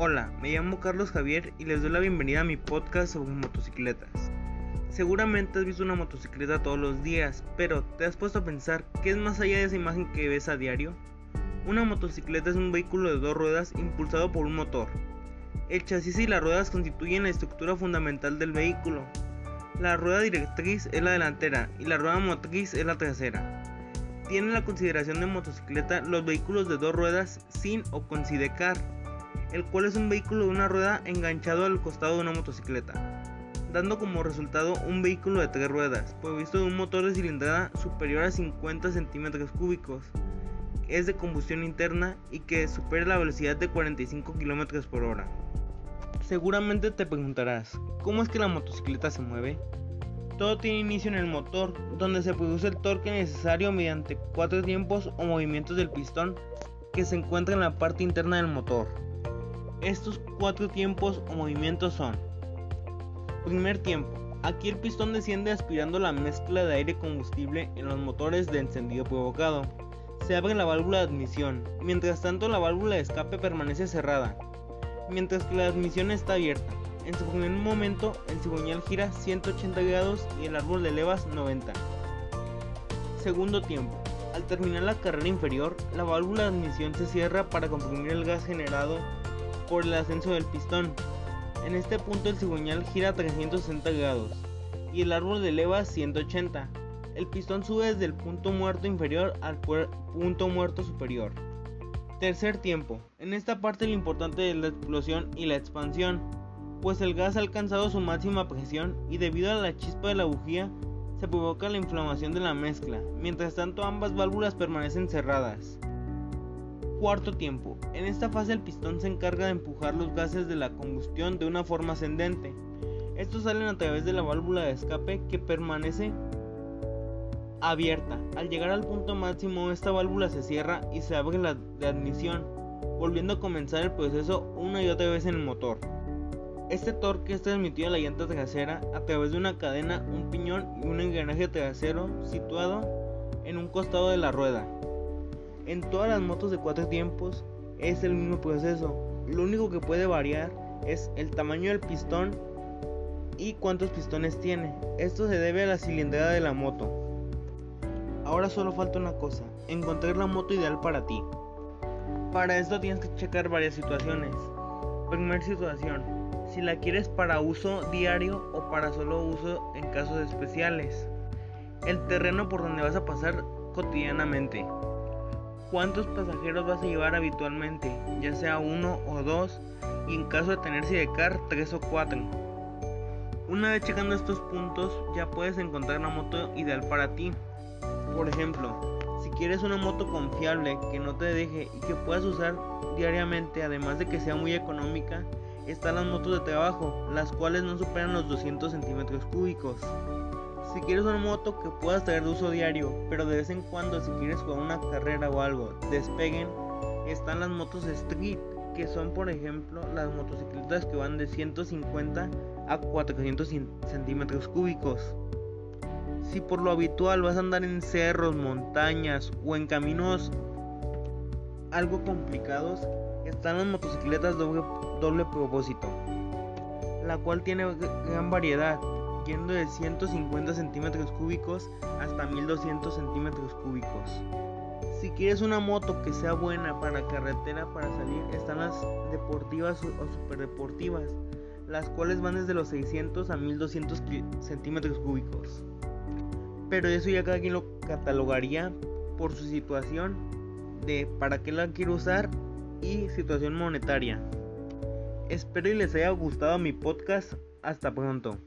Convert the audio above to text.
Hola, me llamo Carlos Javier y les doy la bienvenida a mi podcast sobre motocicletas. Seguramente has visto una motocicleta todos los días, pero ¿te has puesto a pensar qué es más allá de esa imagen que ves a diario? Una motocicleta es un vehículo de dos ruedas impulsado por un motor. El chasis y las ruedas constituyen la estructura fundamental del vehículo. La rueda directriz es la delantera y la rueda motriz es la trasera. Tienen la consideración de motocicleta los vehículos de dos ruedas sin o con sidecar, el cual es un vehículo de una rueda enganchado al costado de una motocicleta, dando como resultado un vehículo de tres ruedas, provisto de un motor de cilindrada superior a 50 centímetros cúbicos, es de combustión interna y que supera la velocidad de 45 km por hora. Seguramente te preguntarás, ¿cómo es que la motocicleta se mueve? Todo tiene inicio en el motor, donde se produce el torque necesario mediante cuatro tiempos o movimientos del pistón que se encuentra en la parte interna del motor. Estos cuatro tiempos o movimientos son Primer tiempo. Aquí el pistón desciende aspirando la mezcla de aire combustible en los motores de encendido provocado. Se abre la válvula de admisión, mientras tanto la válvula de escape permanece cerrada, mientras que la admisión está abierta. En su primer momento, el cigüeñal gira 180 grados y el árbol de levas 90. Segundo tiempo. Al terminar la carrera inferior, la válvula de admisión se cierra para comprimir el gas generado por el ascenso del pistón. En este punto el cigüeñal gira 360 grados y el árbol de levas 180. El pistón sube desde el punto muerto inferior al punto muerto superior. Tercer tiempo. En esta parte lo importante es la explosión y la expansión pues el gas ha alcanzado su máxima presión y debido a la chispa de la bujía se provoca la inflamación de la mezcla, mientras tanto ambas válvulas permanecen cerradas. Cuarto tiempo. En esta fase el pistón se encarga de empujar los gases de la combustión de una forma ascendente. Estos salen a través de la válvula de escape que permanece abierta. Al llegar al punto máximo esta válvula se cierra y se abre la de admisión, volviendo a comenzar el proceso una y otra vez en el motor. Este torque es transmitido a la llanta trasera a través de una cadena, un piñón y un engranaje trasero situado en un costado de la rueda. En todas las motos de cuatro tiempos es el mismo proceso. Lo único que puede variar es el tamaño del pistón y cuántos pistones tiene. Esto se debe a la cilindrada de la moto. Ahora solo falta una cosa, encontrar la moto ideal para ti. Para esto tienes que checar varias situaciones. Primera situación, si la quieres para uso diario o para solo uso en casos especiales. El terreno por donde vas a pasar cotidianamente. ¿Cuántos pasajeros vas a llevar habitualmente? Ya sea uno o dos y en caso de tener sidecar tres o cuatro. Una vez checando estos puntos ya puedes encontrar una moto ideal para ti. Por ejemplo, si quieres una moto confiable que no te deje y que puedas usar diariamente además de que sea muy económica, están las motos de trabajo, las cuales no superan los 200 centímetros cúbicos. Si quieres una moto que puedas traer de uso diario, pero de vez en cuando si quieres jugar una carrera o algo, despeguen, están las motos street, que son por ejemplo las motocicletas que van de 150 a 400 centímetros cúbicos. Si por lo habitual vas a andar en cerros, montañas o en caminos algo complicados, están las motocicletas doble, doble propósito, la cual tiene gran variedad, de 150 centímetros cúbicos hasta 1200 centímetros cúbicos. Si quieres una moto que sea buena para carretera para salir, están las deportivas o super deportivas, las cuales van desde los 600 a 1200 centímetros cúbicos. Pero eso ya cada quien lo catalogaría por su situación de para qué la quiero usar y situación monetaria. Espero y les haya gustado mi podcast. Hasta pronto.